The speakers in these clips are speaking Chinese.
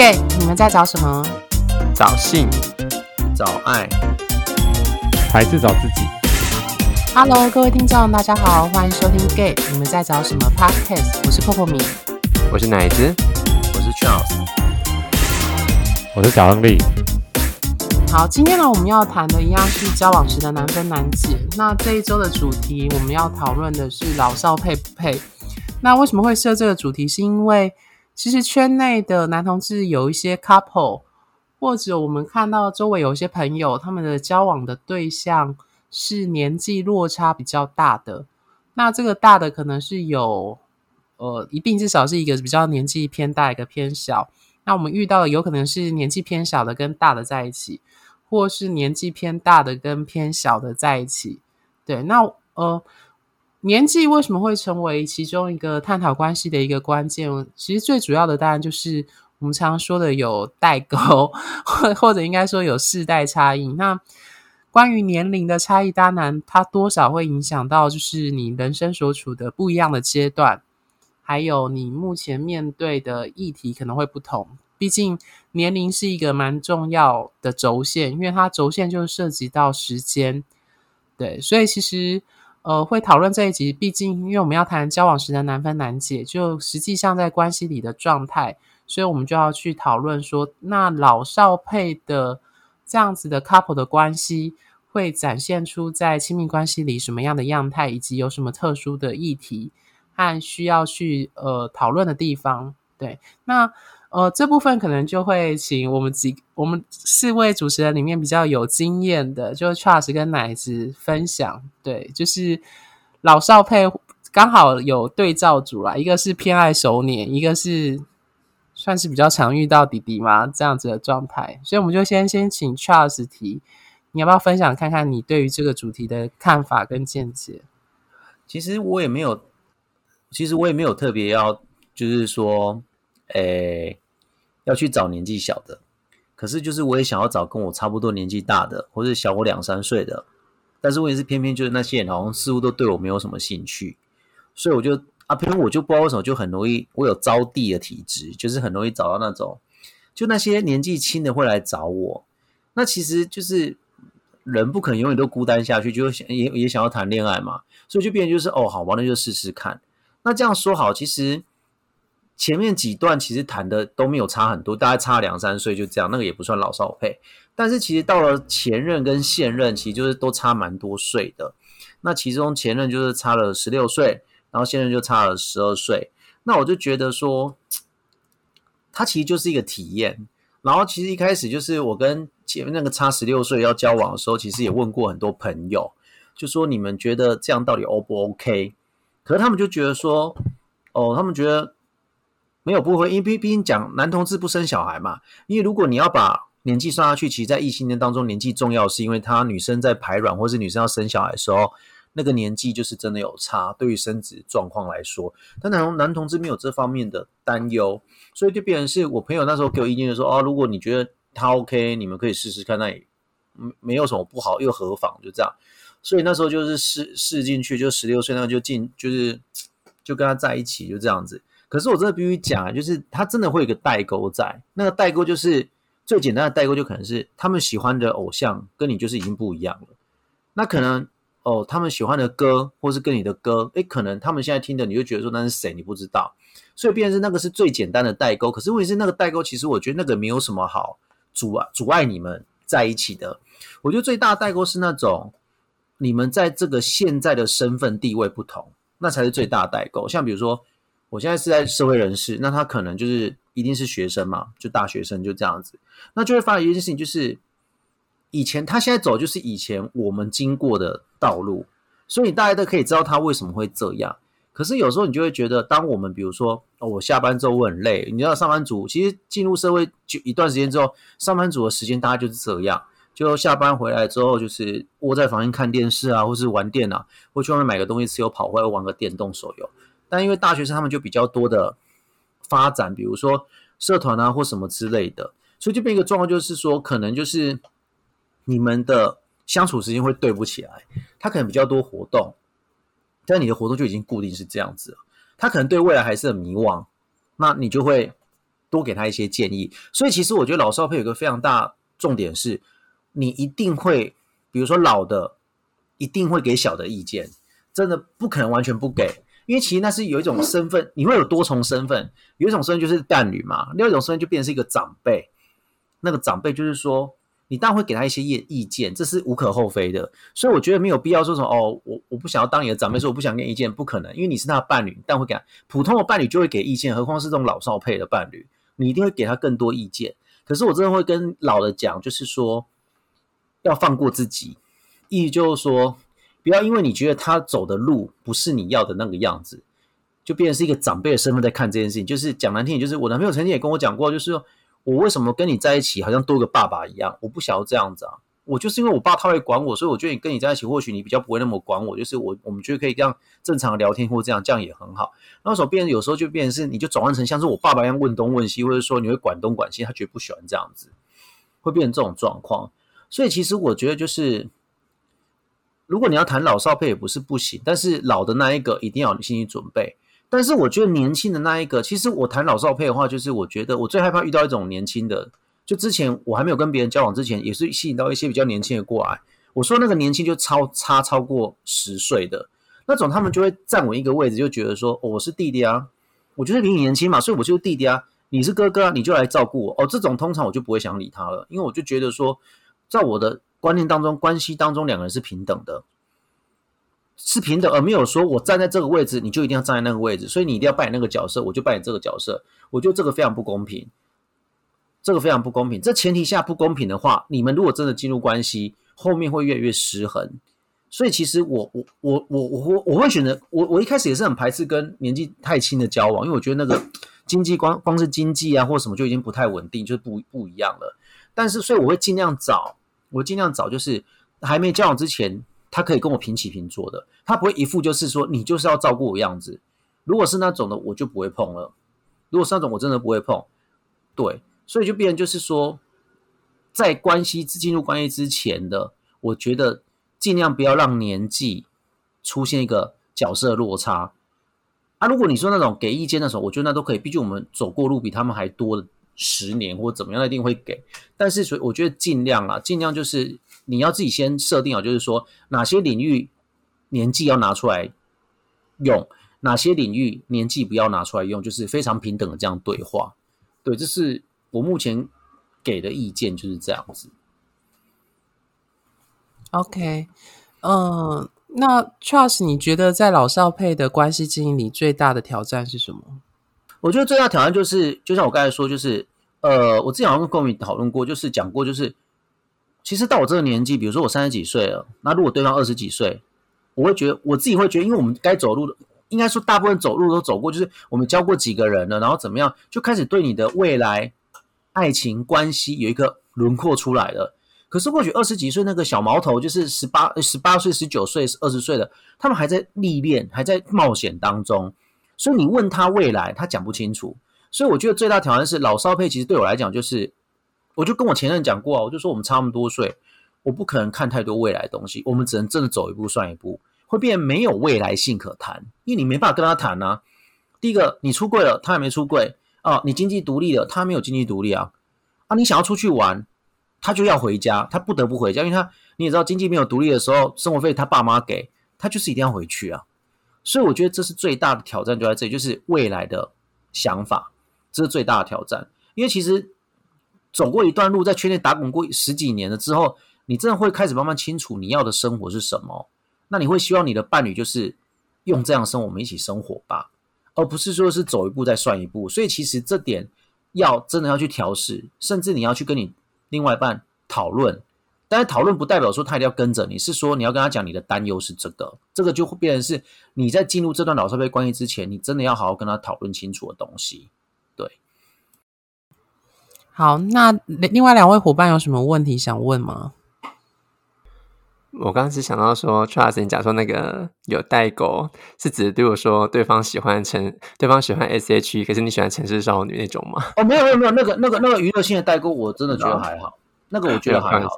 gay，你们在找什么？找性，找爱，还是找自己？Hello，各位听众，大家好，欢迎收听 gay，你们在找什么 Podcast？我是 Coco 米，我是奶子，我是 Charles，我是小亨利。好，今天呢，我们要谈的一样是交往时的难分难解。那这一周的主题，我们要讨论的是老少配不配。那为什么会设这个主题？是因为其实圈内的男同志有一些 couple，或者我们看到周围有一些朋友，他们的交往的对象是年纪落差比较大的。那这个大的可能是有，呃，一定至少是一个比较年纪偏大，一个偏小。那我们遇到的有可能是年纪偏小的跟大的在一起，或是年纪偏大的跟偏小的在一起。对，那呃。年纪为什么会成为其中一个探讨关系的一个关键？其实最主要的当然就是我们常说的有代沟，或或者应该说有世代差异。那关于年龄的差异，当然它多少会影响到，就是你人生所处的不一样的阶段，还有你目前面对的议题可能会不同。毕竟年龄是一个蛮重要的轴线，因为它轴线就涉及到时间。对，所以其实。呃，会讨论这一集，毕竟因为我们要谈交往时的难分难解，就实际上在关系里的状态，所以我们就要去讨论说，那老少配的这样子的 couple 的关系，会展现出在亲密关系里什么样的样态，以及有什么特殊的议题和需要去呃讨论的地方。对，那。呃，这部分可能就会请我们几我们四位主持人里面比较有经验的，就 Charles 跟奶子分享。对，就是老少配刚好有对照组啦，一个是偏爱熟年，一个是算是比较常遇到弟弟嘛这样子的状态。所以我们就先先请 Charles 提，你要不要分享看看你对于这个主题的看法跟见解？其实我也没有，其实我也没有特别要，就是说。诶，要去找年纪小的，可是就是我也想要找跟我差不多年纪大的，或者小我两三岁的，但是问题是偏偏就是那些人好像似乎都对我没有什么兴趣，所以我就啊，偏偏我就不知道为什么就很容易，我有招娣的体质，就是很容易找到那种，就那些年纪轻的会来找我，那其实就是人不可能永远都孤单下去，就想也也想要谈恋爱嘛，所以就变成就是哦，好吧，那就试试看。那这样说好，其实。前面几段其实谈的都没有差很多，大概差两三岁就这样，那个也不算老少配。但是其实到了前任跟现任，其实就是都差蛮多岁的。那其中前任就是差了十六岁，然后现任就差了十二岁。那我就觉得说，他其实就是一个体验。然后其实一开始就是我跟前面那个差十六岁要交往的时候，其实也问过很多朋友，就说你们觉得这样到底 O 不 OK？可是他们就觉得说，哦，他们觉得。没有不会，因为毕毕竟讲男同志不生小孩嘛。因为如果你要把年纪算下去，其实，在异性恋当中，年纪重要是因为他女生在排卵或是女生要生小孩的时候，那个年纪就是真的有差。对于生殖状况来说，但男男同志没有这方面的担忧，所以就变成是我朋友那时候给我意见就说：哦，如果你觉得他 OK，你们可以试试看，那也没没有什么不好，又何妨？就这样。所以那时候就是试试进去，就十六岁那就进，就是 就跟他在一起，就这样子。可是我真的必须讲啊，就是他真的会有一个代沟在，那个代沟就是最简单的代沟，就可能是他们喜欢的偶像跟你就是已经不一样了。那可能哦，他们喜欢的歌，或是跟你的歌，诶，可能他们现在听的，你就觉得说那是谁，你不知道。所以变成是那个是最简单的代沟。可是问题是那个代沟，其实我觉得那个没有什么好阻碍阻碍你们在一起的。我觉得最大的代沟是那种你们在这个现在的身份地位不同，那才是最大的代沟。像比如说。我现在是在社会人士，那他可能就是一定是学生嘛，就大学生就这样子，那就会发现一件事情，就是以前他现在走就是以前我们经过的道路，所以大家都可以知道他为什么会这样。可是有时候你就会觉得，当我们比如说哦，我下班之后我很累，你知道上班族其实进入社会就一段时间之后，上班族的时间大概就是这样，就下班回来之后就是窝在房间看电视啊，或是玩电脑，或去外面买个东西吃，又跑回来玩个电动手游。但因为大学生他们就比较多的发展，比如说社团啊或什么之类的，所以就变一个状况，就是说可能就是你们的相处时间会对不起来。他可能比较多活动，但你的活动就已经固定是这样子了。他可能对未来还是很迷惘，那你就会多给他一些建议。所以其实我觉得老少配有个非常大重点是，你一定会，比如说老的一定会给小的意见，真的不可能完全不给，因为其实那是有一种身份，你会有多重身份，有一种身份就是伴侣嘛，另外一种身份就变成是一个长辈，那个长辈就是说。你当然会给他一些意意见，这是无可厚非的。所以我觉得没有必要说什么哦，我我不想要当你的长辈，说我不想给意见，不可能，因为你是他的伴侣，但会给他普通的伴侣就会给意见，何况是这种老少配的伴侣，你一定会给他更多意见。可是我真的会跟老的讲，就是说要放过自己，意思就是说不要因为你觉得他走的路不是你要的那个样子，就变成是一个长辈的身份在看这件事情。就是讲难听点，就是我男朋友曾经也跟我讲过，就是。我为什么跟你在一起好像多个爸爸一样？我不想要这样子啊！我就是因为我爸他会管我，所以我觉得你跟你在一起，或许你比较不会那么管我。就是我我们觉得可以这样正常聊天，或这样这样也很好。那时候变有时候就变成是，你就转换成像是我爸爸一样问东问西，或者说你会管东管西，他绝不喜欢这样子，会变成这种状况。所以其实我觉得就是，如果你要谈老少配也不是不行，但是老的那一个一定要有心理准备。但是我觉得年轻的那一个，其实我谈老少配的话，就是我觉得我最害怕遇到一种年轻的。就之前我还没有跟别人交往之前，也是吸引到一些比较年轻的过来。我说那个年轻就超差超过十岁的那种，他们就会站稳一个位置，就觉得说我是弟弟啊，我就是比你年轻嘛，所以我就是弟弟啊，你是哥哥啊，你就来照顾我哦。这种通常我就不会想理他了，因为我就觉得说，在我的观念当中，关系当中两个人是平等的。是平等，而没有说我站在这个位置，你就一定要站在那个位置，所以你一定要扮演那个角色，我就扮演这个角色。我觉得这个非常不公平，这个非常不公平。这前提下不公平的话，你们如果真的进入关系，后面会越来越失衡。所以其实我我我我我我会选择我我一开始也是很排斥跟年纪太轻的交往，因为我觉得那个经济光光是经济啊或什么就已经不太稳定，就是不不一样了。但是所以我会尽量找，我尽量找就是还没交往之前。他可以跟我平起平坐的，他不会一副就是说你就是要照顾我样子。如果是那种的，我就不会碰了。如果是那种，我真的不会碰。对，所以就变成就是说，在关系进入关系之前的，我觉得尽量不要让年纪出现一个角色落差。啊，如果你说那种给意见的时候，我觉得那都可以，毕竟我们走过路比他们还多的十年或怎么样，一定会给。但是所以我觉得尽量啊，尽量就是。你要自己先设定好，就是说哪些领域年纪要拿出来用，哪些领域年纪不要拿出来用，就是非常平等的这样对话。对，这是我目前给的意见，就是这样子。OK，嗯，那 Charles，你觉得在老少配的关系经营里最大的挑战是什么？我觉得最大挑战就是，就像我刚才说，就是呃，我之前好像跟各位讨论过，就是讲过，就是。其实到我这个年纪，比如说我三十几岁了，那如果对方二十几岁，我会觉得我自己会觉得，因为我们该走路的，应该说大部分走路都走过，就是我们教过几个人了，然后怎么样，就开始对你的未来爱情关系有一个轮廓出来了。可是或许二十几岁那个小毛头，就是十八、十八岁、十九岁、二十岁的，他们还在历练，还在冒险当中，所以你问他未来，他讲不清楚。所以我觉得最大挑战是老少配，其实对我来讲就是。我就跟我前任讲过啊，我就说我们差那么多岁，我不可能看太多未来的东西，我们只能真的走一步算一步，会变没有未来性可谈，因为你没办法跟他谈啊。第一个，你出柜了，他还没出柜啊；你经济独立了，他没有经济独立啊。啊，你想要出去玩，他就要回家，他不得不回家，因为他你也知道，经济没有独立的时候，生活费他爸妈给，他就是一定要回去啊。所以我觉得这是最大的挑战，就在这里，就是未来的想法，这是最大的挑战，因为其实。走过一段路，在圈内打滚过十几年了之后，你真的会开始慢慢清楚你要的生活是什么。那你会希望你的伴侣就是用这样生活，我们一起生活吧，而不是说是走一步再算一步。所以其实这点要真的要去调试，甚至你要去跟你另外一半讨论。但是讨论不代表说他一定要跟着你，是说你要跟他讲你的担忧是这个，这个就会变成是你在进入这段老少配关系之前，你真的要好好跟他讨论清楚的东西。好，那另外两位伙伴有什么问题想问吗？我刚刚是想到说，Charles，你讲说那个有代沟，是指对我说对方喜欢城，对方喜欢 S.H.E，可是你喜欢城市少女那种吗？哦，没有没有没有，那个那个那个娱乐性的代沟，我真的觉得还好。那个我觉得还好，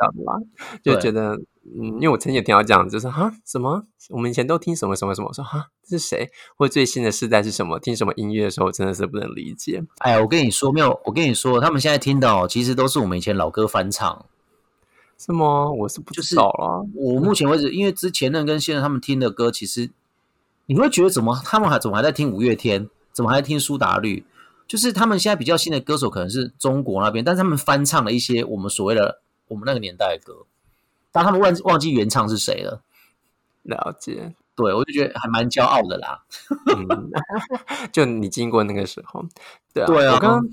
就觉得嗯，因为我曾经也听到这样，就是哈什么，我们以前都听什么什么什么，说哈是谁，或者最新的世代是什么，听什么音乐的时候，真的是不能理解。哎呀，我跟你说，没有，我跟你说，他们现在听的哦，其实都是我们以前老歌翻唱。是吗？我是不知道了。我目前为止，因为之前任跟现在他们听的歌，其实你会觉得怎么他们还怎么还在听五月天，怎么还在听苏打绿？就是他们现在比较新的歌手可能是中国那边，但是他们翻唱了一些我们所谓的我们那个年代的歌，但他们忘忘记原唱是谁了。了解，对我就觉得还蛮骄傲的啦。就你经过那个时候，对啊，对啊。我刚刚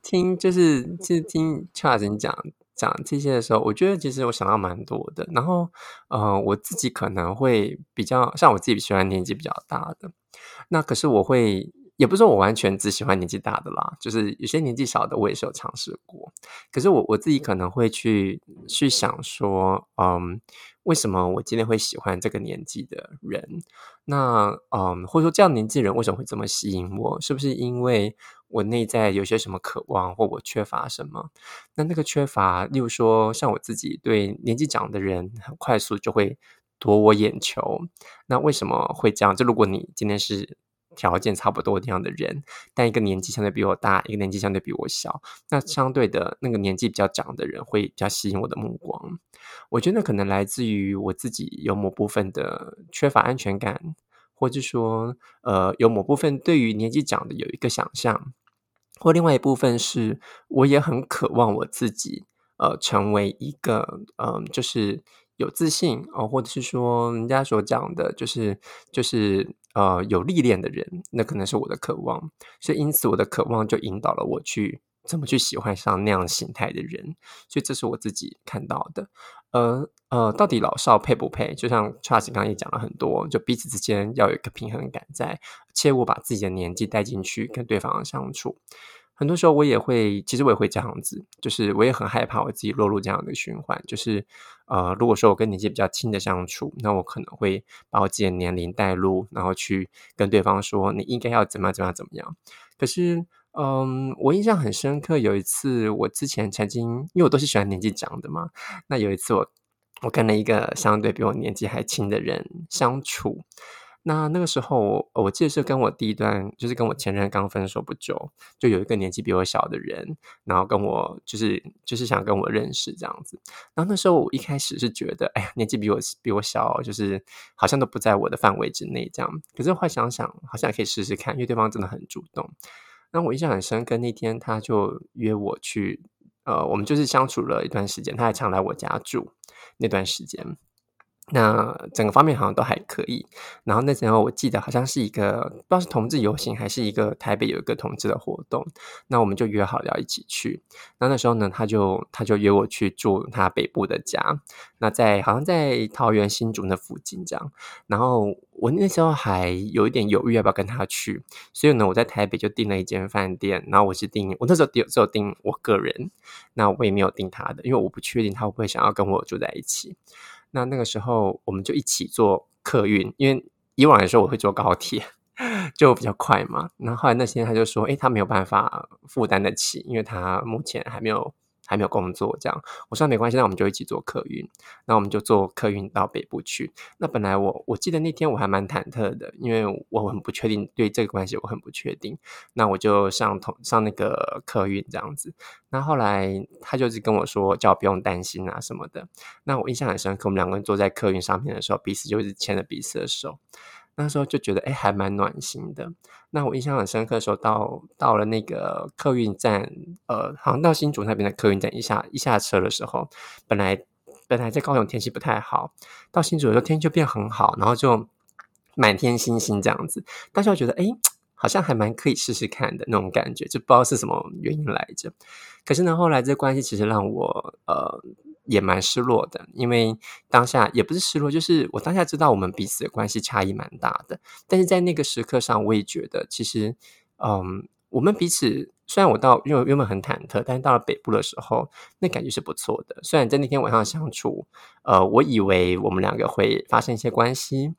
听就是就是听 Charles 讲。讲这些的时候，我觉得其实我想到蛮多的。然后，呃，我自己可能会比较像我自己喜欢年纪比较大的。那可是我会，也不是说我完全只喜欢年纪大的啦，就是有些年纪小的我也是有尝试过。可是我我自己可能会去去想说，嗯，为什么我今天会喜欢这个年纪的人？那嗯，或者说这样年纪人为什么会这么吸引我？是不是因为？我内在有些什么渴望，或我缺乏什么？那那个缺乏，例如说，像我自己对年纪长的人，很快速就会夺我眼球。那为什么会这样？就如果你今天是条件差不多这样的人，但一个年纪相对比我大，一个年纪相对比我小，那相对的那个年纪比较长的人会比较吸引我的目光。我觉得可能来自于我自己有某部分的缺乏安全感，或者说，呃，有某部分对于年纪长的有一个想象。或另外一部分是，我也很渴望我自己，呃，成为一个，嗯，就是有自信哦，或者是说人家所讲的，就是就是呃有历练的人，那可能是我的渴望。所以因此，我的渴望就引导了我去怎么去喜欢上那样形态的人。所以这是我自己看到的。呃呃，到底老少配不配？就像 Charles 刚刚也讲了很多，就彼此之间要有一个平衡感在，切勿把自己的年纪带进去跟对方相处。很多时候我也会，其实我也会这样子，就是我也很害怕我自己落入这样的循环。就是呃，如果说我跟年纪比较轻的相处，那我可能会把我自己的年龄带入，然后去跟对方说你应该要怎么怎么怎么样。可是。嗯，我印象很深刻。有一次，我之前曾经，因为我都是喜欢年纪长的嘛。那有一次，我我跟了一个相对比我年纪还轻的人相处。那那个时候，我记得是跟我第一段，就是跟我前任刚分手不久，就有一个年纪比我小的人，然后跟我就是就是想跟我认识这样子。然后那时候我一开始是觉得，哎呀，年纪比我比我小，就是好像都不在我的范围之内这样。可是后来想想，好像可以试试看，因为对方真的很主动。那我印象很深刻，那天他就约我去，呃，我们就是相处了一段时间，他还常来我家住那段时间。那整个方面好像都还可以，然后那时候我记得好像是一个不知道是同志游行还是一个台北有一个同志的活动，那我们就约好了要一起去。那那时候呢，他就他就约我去住他北部的家，那在好像在桃园新竹那附近这样。然后我那时候还有一点犹豫要不要跟他去，所以呢，我在台北就订了一间饭店，然后我是订我那时候只有订我个人，那我也没有订他的，因为我不确定他会不会想要跟我住在一起。那那个时候，我们就一起坐客运，因为以往来说我会坐高铁，就比较快嘛。然后后来那天他就说：“哎，他没有办法负担得起，因为他目前还没有。”还没有工作，这样我说没关系，那我们就一起坐客运，那我们就坐客运到北部去。那本来我我记得那天我还蛮忐忑的，因为我很不确定对这个关系，我很不确定。那我就上同上那个客运这样子。那后来他就是跟我说，叫我不用担心啊什么的。那我印象很深刻，我们两个人坐在客运上面的时候，彼此就是牵着彼此的手。那时候就觉得哎，还蛮暖心的。那我印象很深刻的时候，到到了那个客运站，呃，好像到新竹那边的客运站，一下一下车的时候，本来本来在高雄天气不太好，到新竹的时候天气就变很好，然后就满天星星这样子。当时我觉得哎，好像还蛮可以试试看的那种感觉，就不知道是什么原因来着。可是呢，后来这关系其实让我呃。也蛮失落的，因为当下也不是失落，就是我当下知道我们彼此的关系差异蛮大的，但是在那个时刻上，我也觉得其实，嗯，我们彼此虽然我到因为原本很忐忑，但是到了北部的时候，那感觉是不错的。虽然在那天晚上相处，呃，我以为我们两个会发生一些关系，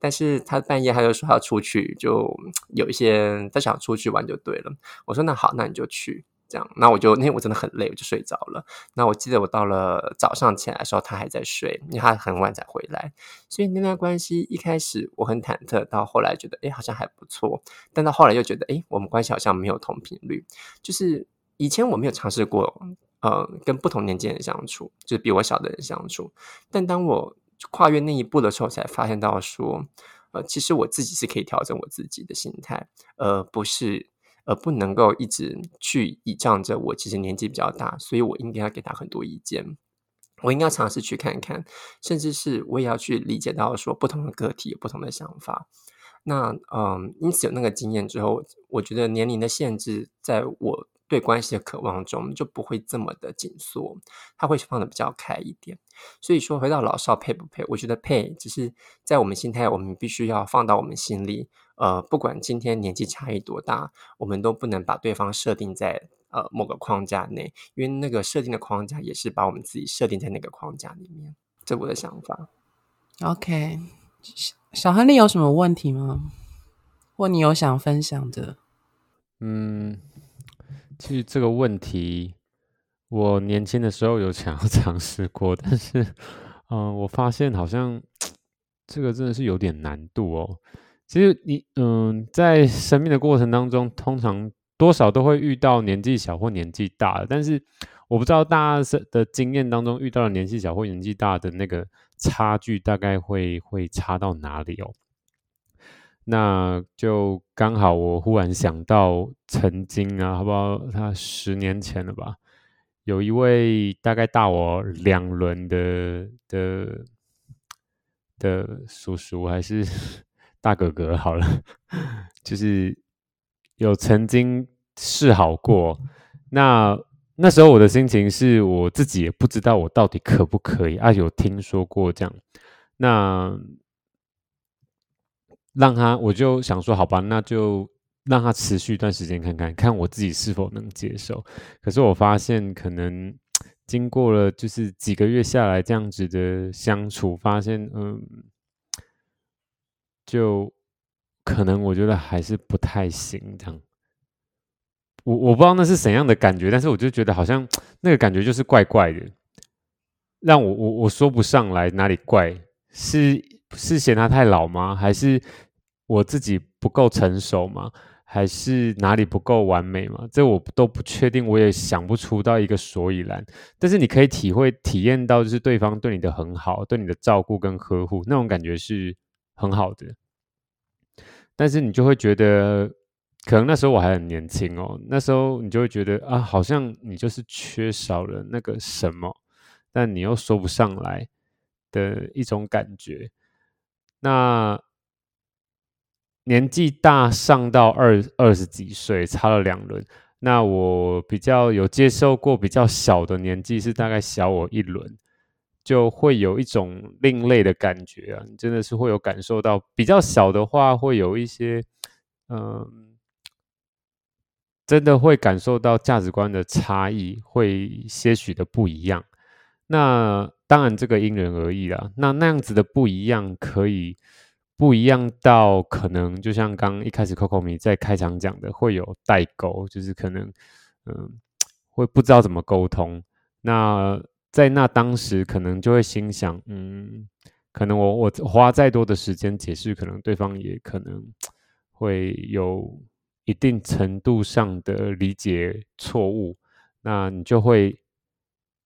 但是他半夜他就说要出去，就有一些他想出去玩就对了。我说那好，那你就去。这样，那我就那天我真的很累，我就睡着了。那我记得我到了早上起来的时候，他还在睡，因为他很晚才回来。所以那段关系一开始我很忐忑，到后来觉得哎好像还不错，但到后来又觉得哎我们关系好像没有同频率。就是以前我没有尝试过呃跟不同年纪人相处，就是比我小的人相处。但当我跨越那一步的时候，才发现到说，呃其实我自己是可以调整我自己的心态，而不是。而不能够一直去倚仗着我，其实年纪比较大，所以我应该要给他很多意见。我应该尝试去看看，甚至是我也要去理解到说，不同的个体有不同的想法。那嗯，因此有那个经验之后，我觉得年龄的限制在我。对关系的渴望中就不会这么的紧缩，他会放的比较开一点。所以说，回到老少配不配，我觉得配，只是在我们心态，我们必须要放到我们心里。呃，不管今天年纪差异多大，我们都不能把对方设定在呃某个框架内，因为那个设定的框架也是把我们自己设定在那个框架里面。这我的想法。OK，小亨利有什么问题吗？或你有想分享的？嗯。其实这个问题，我年轻的时候有想要 尝试过，但是，嗯，我发现好像这个真的是有点难度哦。其实你，嗯，在生命的过程当中，通常多少都会遇到年纪小或年纪大的，但是我不知道大家的经验当中遇到了年纪小或年纪大的那个差距，大概会会差到哪里哦？那就刚好，我忽然想到，曾经啊，好不好？他十年前了吧？有一位大概大我两轮的的的叔叔，还是 大哥哥？好了，就是有曾经示好过。那那时候我的心情是我自己也不知道我到底可不可以啊，有听说过这样。那。让他，我就想说，好吧，那就让他持续一段时间看看，看我自己是否能接受。可是我发现，可能 经过了就是几个月下来这样子的相处，发现，嗯，就可能我觉得还是不太行。这样，我我不知道那是怎样的感觉，但是我就觉得好像 那个感觉就是怪怪的，让我我我说不上来哪里怪是。是嫌他太老吗？还是我自己不够成熟吗？还是哪里不够完美吗？这我都不确定，我也想不出到一个所以然。但是你可以体会、体验到，就是对方对你的很好，对你的照顾跟呵护，那种感觉是很好的。但是你就会觉得，可能那时候我还很年轻哦，那时候你就会觉得啊，好像你就是缺少了那个什么，但你又说不上来的一种感觉。那年纪大上到二二十几岁，差了两轮。那我比较有接受过比较小的年纪，是大概小我一轮，就会有一种另类的感觉啊！你真的是会有感受到，比较小的话会有一些，嗯，真的会感受到价值观的差异，会些许的不一样。那当然，这个因人而异啦。那那样子的不一样，可以不一样到可能，就像刚一开始 Coco 米在开场讲的，会有代沟，就是可能，嗯，会不知道怎么沟通。那在那当时，可能就会心想，嗯，可能我我花再多的时间解释，可能对方也可能会有一定程度上的理解错误。那你就会。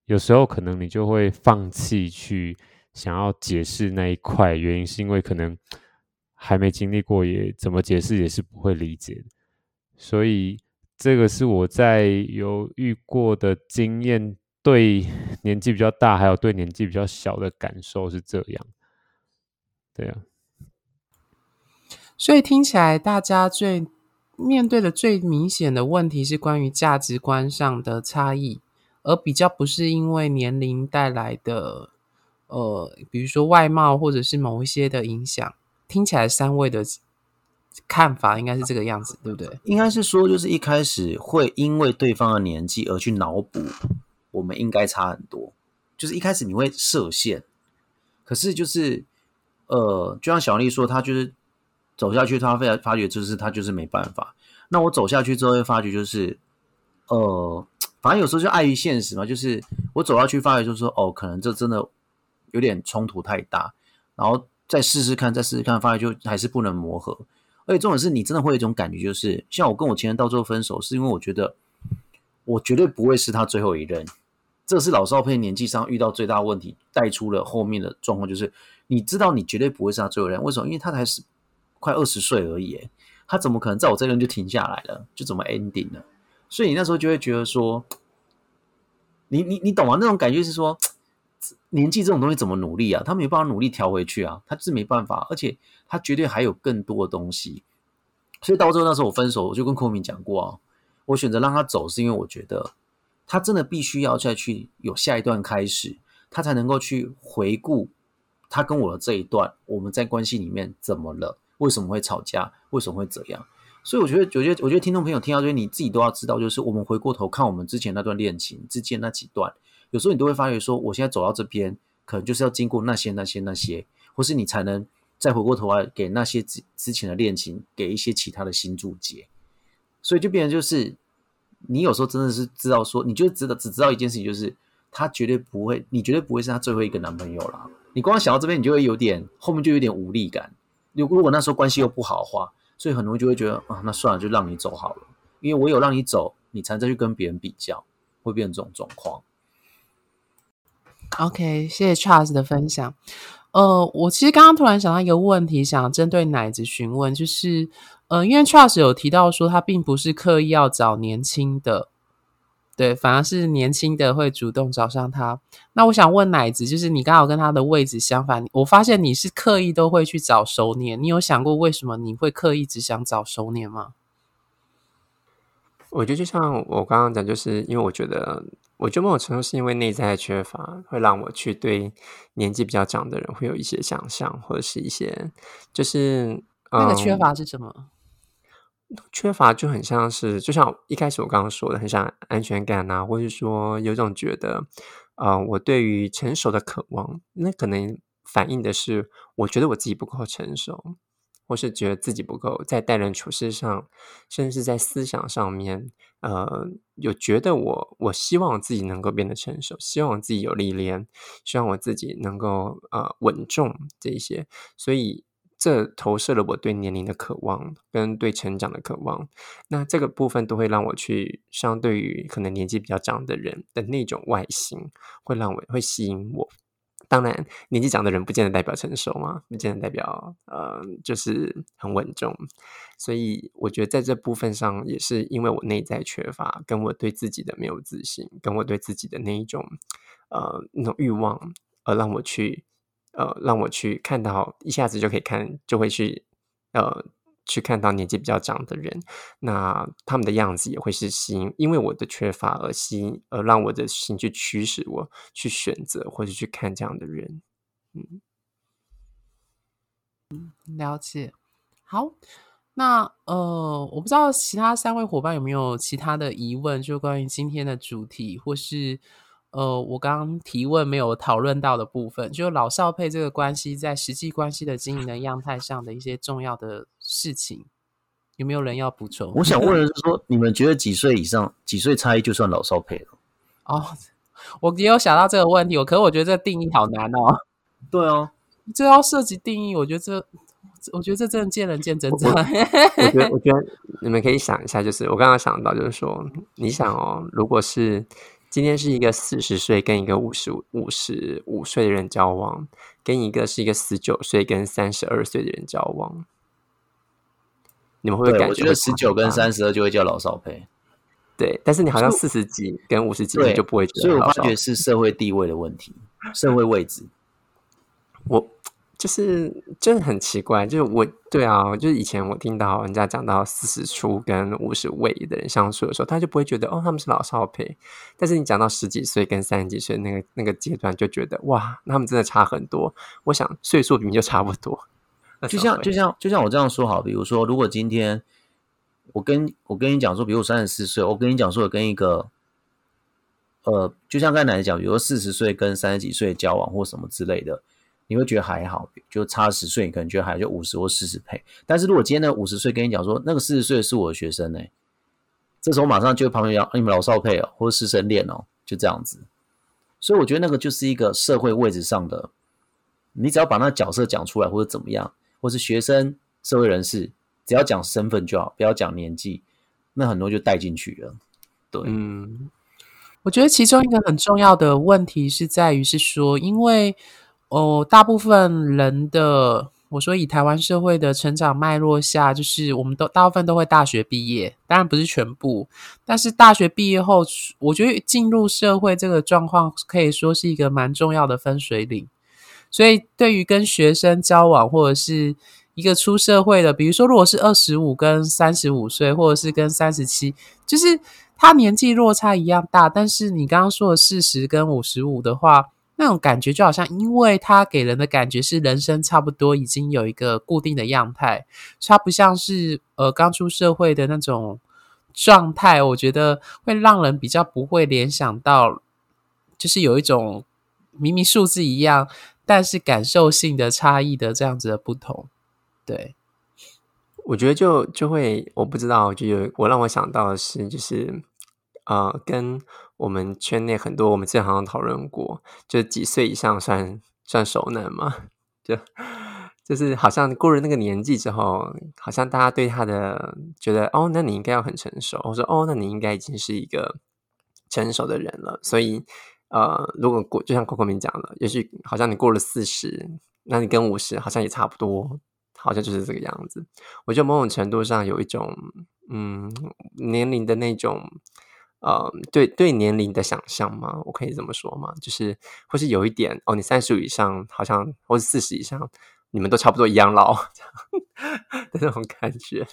有时候可能你就会放弃去想要解释那一块，原因是因为可能还没经历过，也怎么解释也是不会理解。所以这个是我在有遇过的经验，对年纪比较大，还有对年纪比较小的感受是这样。对啊，所以听起来大家最面对的最明显的问题是关于价值观上的差异。而比较不是因为年龄带来的，呃，比如说外貌或者是某一些的影响，听起来三位的看法应该是这个样子，对不对？应该是说，就是一开始会因为对方的年纪而去脑补，我们应该差很多。就是一开始你会设限，可是就是，呃，就像小丽说，她就是走下去，她发发觉就是她就是没办法。那我走下去之后，会发觉就是。呃，反正有时候就碍于现实嘛，就是我走下去发觉，就是说，哦，可能这真的有点冲突太大，然后再试试看，再试试看，发觉就还是不能磨合。而且重点是你真的会有一种感觉，就是像我跟我前任到最后分手，是因为我觉得我绝对不会是他最后一任。这是老少配年纪上遇到最大问题，带出了后面的状况，就是你知道你绝对不会是他最后一任，为什么？因为他才是快二十岁而已，他怎么可能在我这任就停下来了，就怎么 ending 了？所以你那时候就会觉得说，你你你懂吗？那种感觉是说，年纪这种东西怎么努力啊？他没办法努力调回去啊，他是没办法，而且他绝对还有更多的东西。所以到最后那时候我分手，我就跟寇明讲过啊，我选择让他走，是因为我觉得他真的必须要再去有下一段开始，他才能够去回顾他跟我的这一段，我们在关系里面怎么了，为什么会吵架，为什么会怎样。所以我觉得，我觉得，我觉得听众朋友听到这些，你自己都要知道，就是我们回过头看我们之前那段恋情之间那几段，有时候你都会发觉说，我现在走到这边，可能就是要经过那些、那些、那些，或是你才能再回过头来给那些之之前的恋情给一些其他的新注解。所以就变成就是，你有时候真的是知道说，你就知道只知道一件事情，就是他绝对不会，你绝对不会是他最后一个男朋友啦。你光想到这边，你就会有点后面就有点无力感。如果如果那时候关系又不好的话。所以很多人就会觉得啊，那算了，就让你走好了，因为我有让你走，你才再去跟别人比较，会变成这种状况。OK，谢谢 Charles 的分享。呃，我其实刚刚突然想到一个问题，想针对奶子询问，就是呃，因为 Charles 有提到说他并不是刻意要找年轻的。对，反而是年轻的会主动找上他。那我想问奶子，就是你刚好跟他的位置相反，我发现你是刻意都会去找熟年。你有想过为什么你会刻意只想找熟年吗？我觉得就像我刚刚讲，就是因为我觉得，我觉得某种程度是因为内在的缺乏，会让我去对年纪比较长的人会有一些想象，或者是一些就是那个缺乏是什么？缺乏就很像是，就像一开始我刚刚说的，很像安全感啊，或者说有种觉得，呃，我对于成熟的渴望，那可能反映的是，我觉得我自己不够成熟，或是觉得自己不够在待人处事上，甚至是在思想上面，呃，有觉得我我希望自己能够变得成熟，希望自己有历练，希望我自己能够呃稳重这一些，所以。这投射了我对年龄的渴望，跟对成长的渴望。那这个部分都会让我去，相对于可能年纪比较长的人的那种外形，会让我会吸引我。当然，年纪长的人不见得代表成熟嘛，不见得代表呃，就是很稳重。所以我觉得在这部分上，也是因为我内在缺乏，跟我对自己的没有自信，跟我对自己的那一种呃那种欲望，而让我去。呃，让我去看到，一下子就可以看，就会去呃，去看到年纪比较长的人，那他们的样子也会是吸引，因为我的缺乏而吸引，而让我的心去驱使我去选择或者去看这样的人。嗯，嗯，了解。好，那呃，我不知道其他三位伙伴有没有其他的疑问，就关于今天的主题，或是。呃，我刚刚提问没有讨论到的部分，就老少配这个关系在实际关系的经营的样态上的一些重要的事情，有没有人要补充？我想问的是，说你们觉得几岁以上、几岁差异就算老少配了？哦，我也有想到这个问题，我可是我觉得这定义好难哦。对啊，这要涉及定义，我觉得这，我觉得这真的见仁见智。我觉得，我觉得 你们可以想一下，就是我刚刚想到，就是说，你想哦，如果是。今天是一个四十岁跟一个五十五十五岁的人交往，跟一个是一个十九岁跟三十二岁的人交往，你们会不会感觉十九跟三十二就会叫老少配？对，但是你好像四十几跟五十几就不会，所以我发觉是社会地位的问题，社会位置。我。就是就是很奇怪，就是我对啊，就是以前我听到人家讲到四十出跟五十位的人相处的时候，他就不会觉得哦他们是老少配，但是你讲到十几岁跟三十几岁那个那个阶段，就觉得哇，他们真的差很多。我想岁数比就差不多，就像就像就像我这样说好，比如说如果今天我跟我跟你讲说，比如三十四岁，我跟你讲说我跟一个呃，就像刚才讲，比如说四十岁跟三十几岁交往或什么之类的。你会觉得还好，就差十岁，你可能觉得还就五十或四十倍。但是如果今天那五十岁跟你讲说，那个四十岁是我的学生呢，这时候马上就旁边讲你们老少配哦，或者师生恋哦，就这样子。所以我觉得那个就是一个社会位置上的，你只要把那角色讲出来，或者怎么样，或是学生、社会人士，只要讲身份就好，不要讲年纪，那很多就带进去了。对，嗯我觉得其中一个很重要的问题是在于是说，因为哦，大部分人的我说以台湾社会的成长脉络下，就是我们都大部分都会大学毕业，当然不是全部，但是大学毕业后，我觉得进入社会这个状况可以说是一个蛮重要的分水岭。所以对于跟学生交往，或者是一个出社会的，比如说如果是二十五跟三十五岁，或者是跟三十七，就是他年纪落差一样大，但是你刚刚说的四十跟五十五的话，那种感觉就好像，因为他给人的感觉是人生差不多已经有一个固定的样态，它不像是呃刚出社会的那种状态，我觉得会让人比较不会联想到，就是有一种明明数字一样，但是感受性的差异的这样子的不同，对。我觉得就就会，我不知道，就有我让我想到的是，就是呃，跟我们圈内很多我们之前好像讨论过，就几岁以上算算熟男嘛，就就是好像过了那个年纪之后，好像大家对他的觉得哦，那你应该要很成熟，我说哦，那你应该已经是一个成熟的人了，所以呃，如果过就像 Coco 明讲的，也许好像你过了四十，那你跟五十好像也差不多。好像就是这个样子，我觉得某种程度上有一种，嗯，年龄的那种，呃，对对年龄的想象吗？我可以这么说吗？就是或是有一点哦，你三十五以上，好像或是四十以上，你们都差不多一样老 的那种感觉，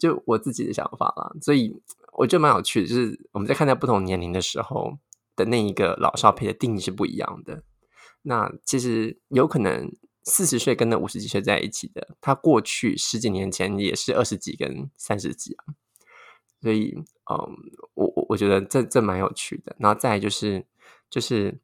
就我自己的想法啦。所以我觉得蛮有趣，就是我们在看待不同年龄的时候的那一个老少配的定义是不一样的。那其实有可能。四十岁跟那五十几岁在一起的，他过去十几年前也是二十几跟三十几啊，所以，嗯，我我觉得这这蛮有趣的。然后再就是，就是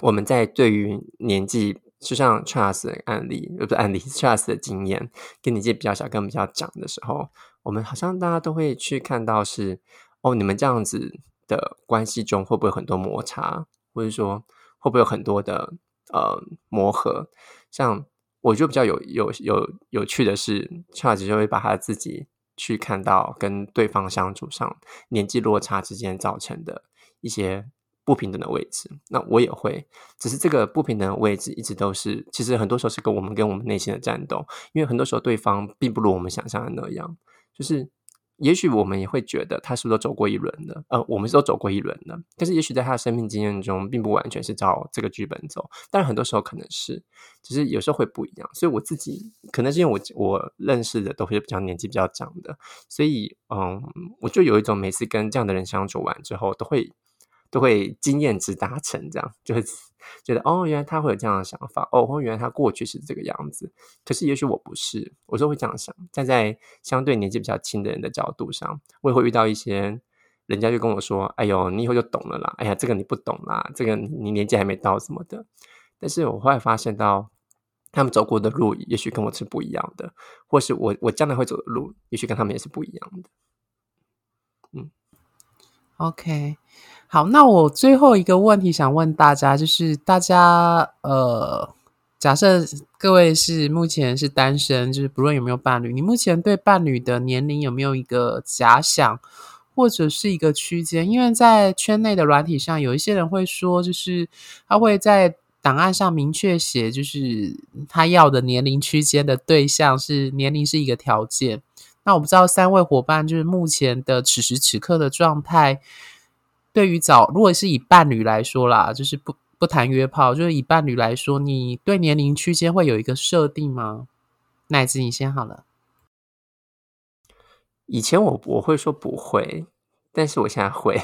我们在对于年纪，就像 Charles 的案例，不是案例，Charles 的经验，跟年纪比较小跟比较长的时候，我们好像大家都会去看到是，哦，你们这样子的关系中会不会很多摩擦，或者说会不会有很多的呃磨合？像我觉得比较有有有有趣的是，Charles 就会把他自己去看到跟对方相处上年纪落差之间造成的一些不平等的位置。那我也会，只是这个不平等的位置一直都是，其实很多时候是跟我们跟我们内心的战斗，因为很多时候对方并不如我们想象的那样，就是。也许我们也会觉得他是不是都走过一轮的？呃，我们是都走过一轮的，但是也许在他的生命经验中，并不完全是照这个剧本走。但很多时候可能是，只是有时候会不一样。所以我自己可能是因为我我认识的都会比较年纪比较长的，所以嗯，我就有一种每次跟这样的人相处完之后，都会。都会经验值达成，这样就会觉得哦，原来他会有这样的想法哦，或原来他过去是这个样子。可是也许我不是，我就会这样想。站在相对年纪比较轻的人的角度上，我也会遇到一些人家就跟我说：“哎呦，你以后就懂了啦！哎呀，这个你不懂啦，这个你年纪还没到什么的。”但是我后来发现到，他们走过的路也许跟我是不一样的，或是我我将来会走的路，也许跟他们也是不一样的。嗯，OK。好，那我最后一个问题想问大家，就是大家呃，假设各位是目前是单身，就是不论有没有伴侣，你目前对伴侣的年龄有没有一个假想，或者是一个区间？因为在圈内的软体上，有一些人会说，就是他会在档案上明确写，就是他要的年龄区间的对象是年龄是一个条件。那我不知道三位伙伴就是目前的此时此刻的状态。对于找，如果是以伴侣来说啦，就是不不谈约炮，就是以伴侣来说，你对年龄区间会有一个设定吗？乃子，你先好了。以前我我会说不会，但是我现在会，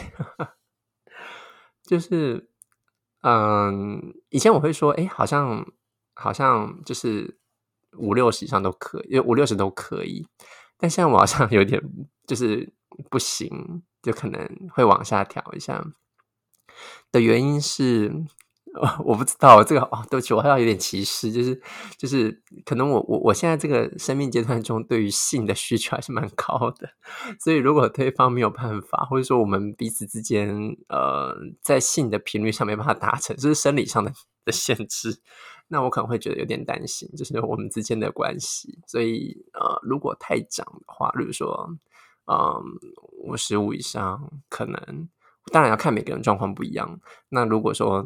就是嗯，以前我会说，哎，好像好像就是五六十以上都可以，五六十都可以，但现在我好像有点就是不行。就可能会往下调一下的原因是，我不知道这个哦，对不起，我还要有点歧视，就是就是可能我我我现在这个生命阶段中，对于性的需求还是蛮高的，所以如果对方没有办法，或者说我们彼此之间呃在性的频率上没办法达成，这是生理上的的限制，那我可能会觉得有点担心，就是我们之间的关系。所以呃，如果太长的话，例如说嗯五十五以上，可能。当然要看每个人状况不一样。那如果说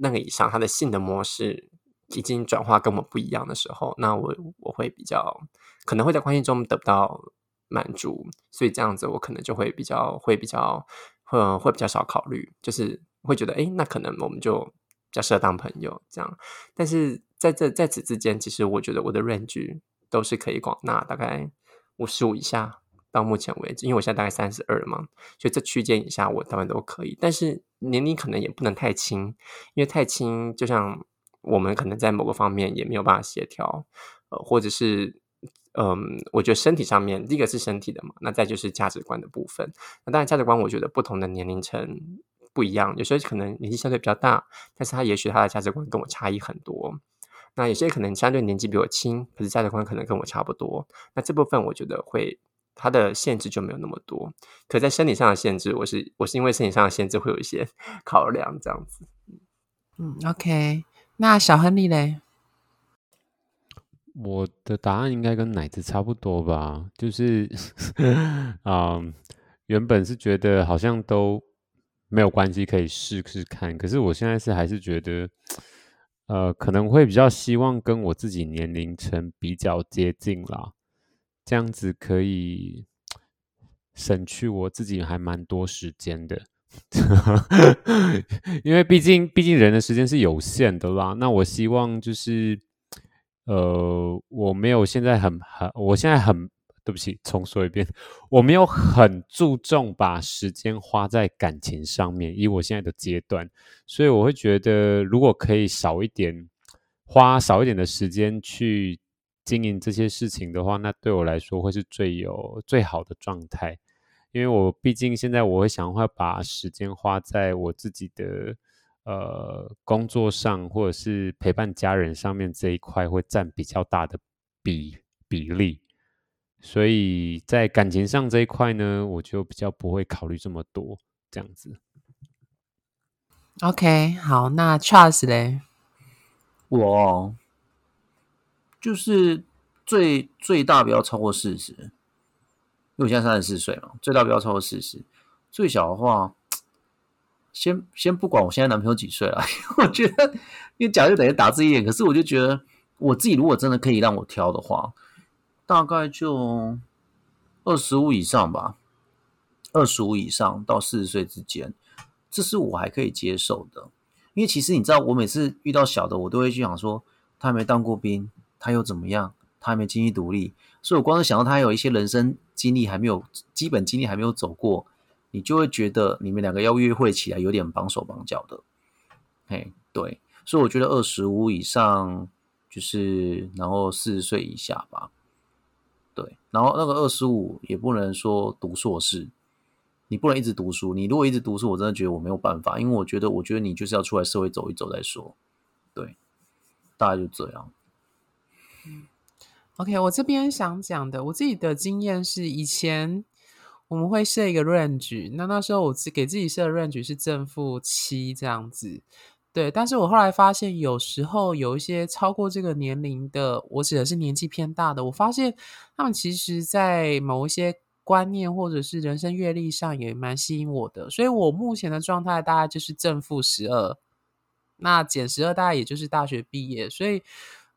那个以上他的性的模式已经转化跟我们不一样的时候，那我我会比较可能会在关系中得不到满足，所以这样子我可能就会比较会比较会会比较少考虑，就是会觉得哎，那可能我们就比较适合当朋友这样。但是在这在此之间，其实我觉得我的 range 都是可以广纳，大概五十五以下。到目前为止，因为我现在大概三十二嘛，所以这区间以下我当然都可以。但是年龄可能也不能太轻，因为太轻，就像我们可能在某个方面也没有办法协调，呃，或者是，嗯，我觉得身体上面，第一个是身体的嘛，那再就是价值观的部分。那当然价值观，我觉得不同的年龄层不一样，有时候可能年纪相对比较大，但是他也许他的价值观跟我差异很多。那有些可能相对年纪比我轻，可是价值观可能跟我差不多。那这部分我觉得会。它的限制就没有那么多，可在身体上的限制，我是我是因为身体上的限制会有一些 考量，这样子。嗯，OK，那小亨利嘞？我的答案应该跟奶子差不多吧，就是 啊，原本是觉得好像都没有关系，可以试试看，可是我现在是还是觉得，呃，可能会比较希望跟我自己年龄层比较接近啦。这样子可以省去我自己还蛮多时间的，因为毕竟毕竟人的时间是有限的啦。那我希望就是，呃，我没有现在很很，我现在很对不起，重说一遍，我没有很注重把时间花在感情上面，以我现在的阶段，所以我会觉得，如果可以少一点，花少一点的时间去。经营这些事情的话，那对我来说会是最有最好的状态，因为我毕竟现在我会想会把时间花在我自己的呃工作上，或者是陪伴家人上面这一块会占比较大的比比例，所以在感情上这一块呢，我就比较不会考虑这么多这样子。OK，好，那 Charles 嘞，我。就是最最大不要超过四十，因为我现在三十四岁嘛，最大不要超过四十。最小的话，先先不管我现在男朋友几岁了，我觉得，因为假就等于打字一点。可是我就觉得，我自己如果真的可以让我挑的话，大概就二十五以上吧，二十五以上到四十岁之间，这是我还可以接受的。因为其实你知道，我每次遇到小的，我都会去想说，他没当过兵。他又怎么样？他还没经济独立，所以我光是想到他有一些人生经历还没有基本经历还没有走过，你就会觉得你们两个要约会起来有点绑手绑脚的。嘿，对，所以我觉得二十五以上就是，然后四十岁以下吧。对，然后那个二十五也不能说读硕士，你不能一直读书。你如果一直读书，我真的觉得我没有办法，因为我觉得，我觉得你就是要出来社会走一走再说。对，大概就这样。OK，我这边想讲的，我自己的经验是，以前我们会设一个 range，那那时候我自给自己设的 range 是正负七这样子，对。但是我后来发现，有时候有一些超过这个年龄的，我指的是年纪偏大的，我发现他们其实在某一些观念或者是人生阅历上也蛮吸引我的，所以我目前的状态大概就是正负十二，那减十二大概也就是大学毕业，所以。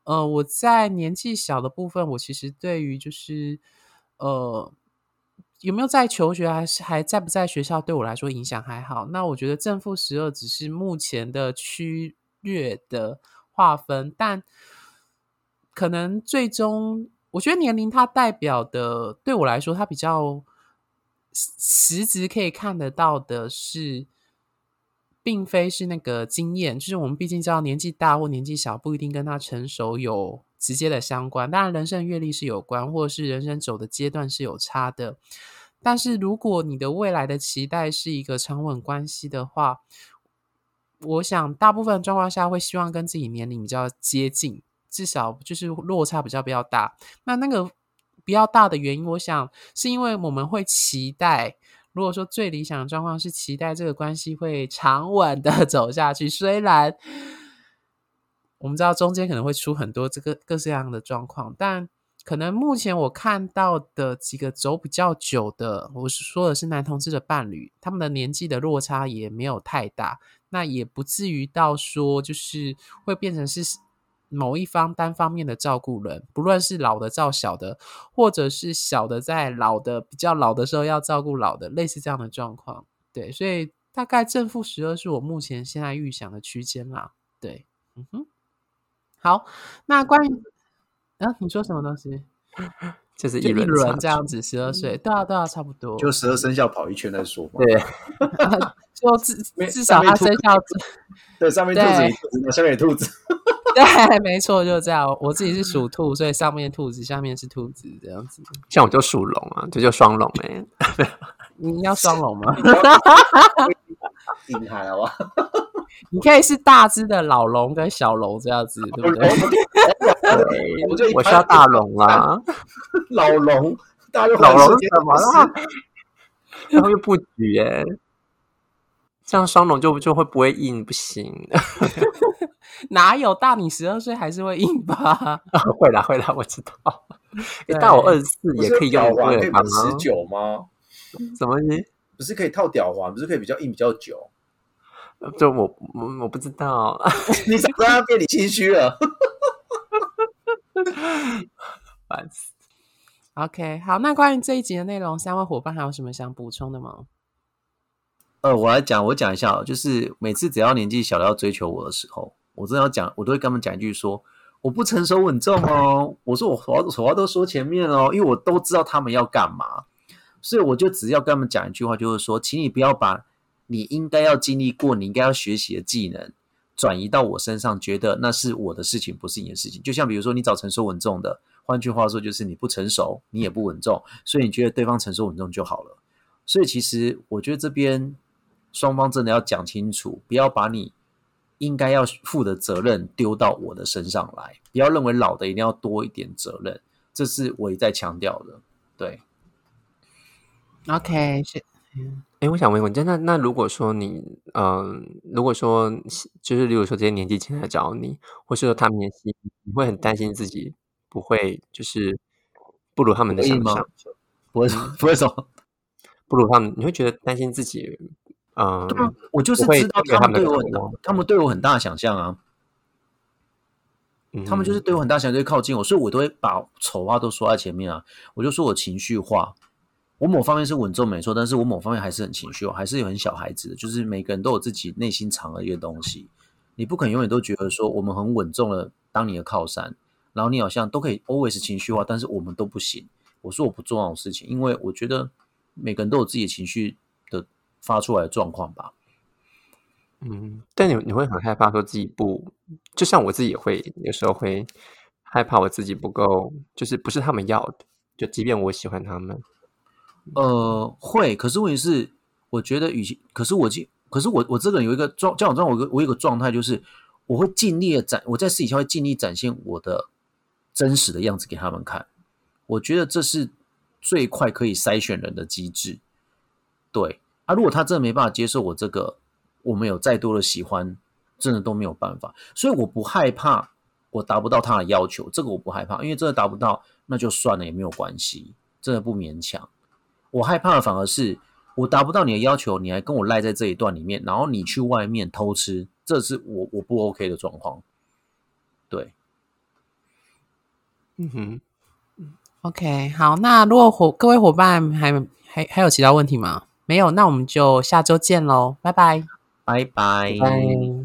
呃，我在年纪小的部分，我其实对于就是呃有没有在求学，还是还在不在学校，对我来说影响还好。那我觉得正负十二只是目前的区略的划分，但可能最终，我觉得年龄它代表的，对我来说，它比较实质可以看得到的是。并非是那个经验，就是我们毕竟知道年纪大或年纪小不一定跟他成熟有直接的相关。当然，人生阅历是有关，或者是人生走的阶段是有差的。但是，如果你的未来的期待是一个长稳关系的话，我想大部分状况下会希望跟自己年龄比较接近，至少就是落差比较比较大。那那个比较大的原因，我想是因为我们会期待，如果说最理想的状况是期待这个关系会长稳的 走下去，虽然我们知道中间可能会出很多这个各式各样的状况，但可能目前我看到的几个走比较久的，我是说的是男同志的伴侣，他们的年纪的落差也没有太大，那也不至于到说就是会变成是某一方单方面的照顾人，不论是老的照小的，或者是小的在老的比较老的时候要照顾老的，类似这样的状况。对，所以大概正负十二是我目前现在预想的区间啦。对，嗯哼。好，那关于啊，你说什么东西？就是一轮轮这样子，十二岁，对啊，对啊，差不多。就十二生肖跑一圈再说嘛。对，就至至少他生肖，对，上面兔子，下面有兔子。对，没错，就这样。我自己是属兔，所以上面兔子，下面是兔子，这样子。像我就属龙啊，这就双龙哎、你要双龙吗？厉害好吧？你可以是大只的老龙跟小龙这样子，对不对？我就我是要大龙啊，老龙，大龙老龙怎么了？然后又不举耶、这样双龙就就会不会硬，不行。哪有大你十二岁还是会硬吧？会啦会啦，我知道。对诶大我二十四也可以用屌环可以为了帮持久吗？什么意思？不是可以套屌环，不是可以比较硬比较久？就我我我不知道，你怎么让他变你心虚了？烦死 OK，好，那关于这一集的内容，三位伙伴还有什么想补充的吗？呃，我来讲，我讲一下，就是每次只要年纪小的要追求我的时候，我真的要讲，我都会跟他们讲一句说，我不成熟稳重哦。我说我话我话都说前面哦，因为我都知道他们要干嘛，所以我就只要跟他们讲一句话，就是说，请你不要把你应该要经历过、你应该要学习的技能转移到我身上，觉得那是我的事情，不是你的事情。就像比如说，你找成熟稳重的，换句话说，就是你不成熟，你也不稳重，所以你觉得对方成熟稳重就好了。所以其实我觉得这边双方真的要讲清楚，不要把你应该要负的责任丢到我的身上来，不要认为老的一定要多一点责任，这是我一再强调的。对，OK，是。哎，我想问一问，那那如果说你，嗯、如果说就是，例如说这些年纪轻来找你，或是说他们年纪，你会很担心自己不会就是不如他们的想象，不会说不会说，不如他们，你会觉得担心自己，嗯、我就是知道他们对我很他们对我很大的想象啊，他们就是嗯对我很大想象，就会靠近我，所以我都会把丑话都说在前面啊。我就说我情绪化，我某方面是稳重没错，但是我某方面还是很情绪化，还是有很小孩子的，就是每个人都有自己内心藏的一个东西。你不可能永远都觉得说我们很稳重的当你的靠山，然后你好像都可以 always 情绪化，但是我们都不行。我说我不做那种事情，因为我觉得每个人都有自己的情绪的发出来的状况吧。嗯，但你你会很害怕说自己不，就像我自己也会有时候会害怕我自己不够，就是不是他们要的，就即便我喜欢他们，呃，会，可是问题是，我觉得与其，可是我尽，可是我我这个人有一个状交往状，我我有一个状态，就是我会尽力的展，我在私底下会尽力展现我的真实的样子给他们看。我觉得这是最快可以筛选人的机制。对啊，如果他真的没办法接受我这个，我们有再多的喜欢，真的都没有办法。所以我不害怕我达不到他的要求，这个我不害怕，因为真的达不到，那就算了，也没有关系，真的不勉强。我害怕的反而是我达不到你的要求，你还跟我赖在这一段里面，然后你去外面偷吃，这是我我不 OK 的状况。对，嗯哼，OK，好，那如果伙各位伙伴还还还有其他问题吗？没有，那我们就下周见喽，拜拜。拜拜。拜。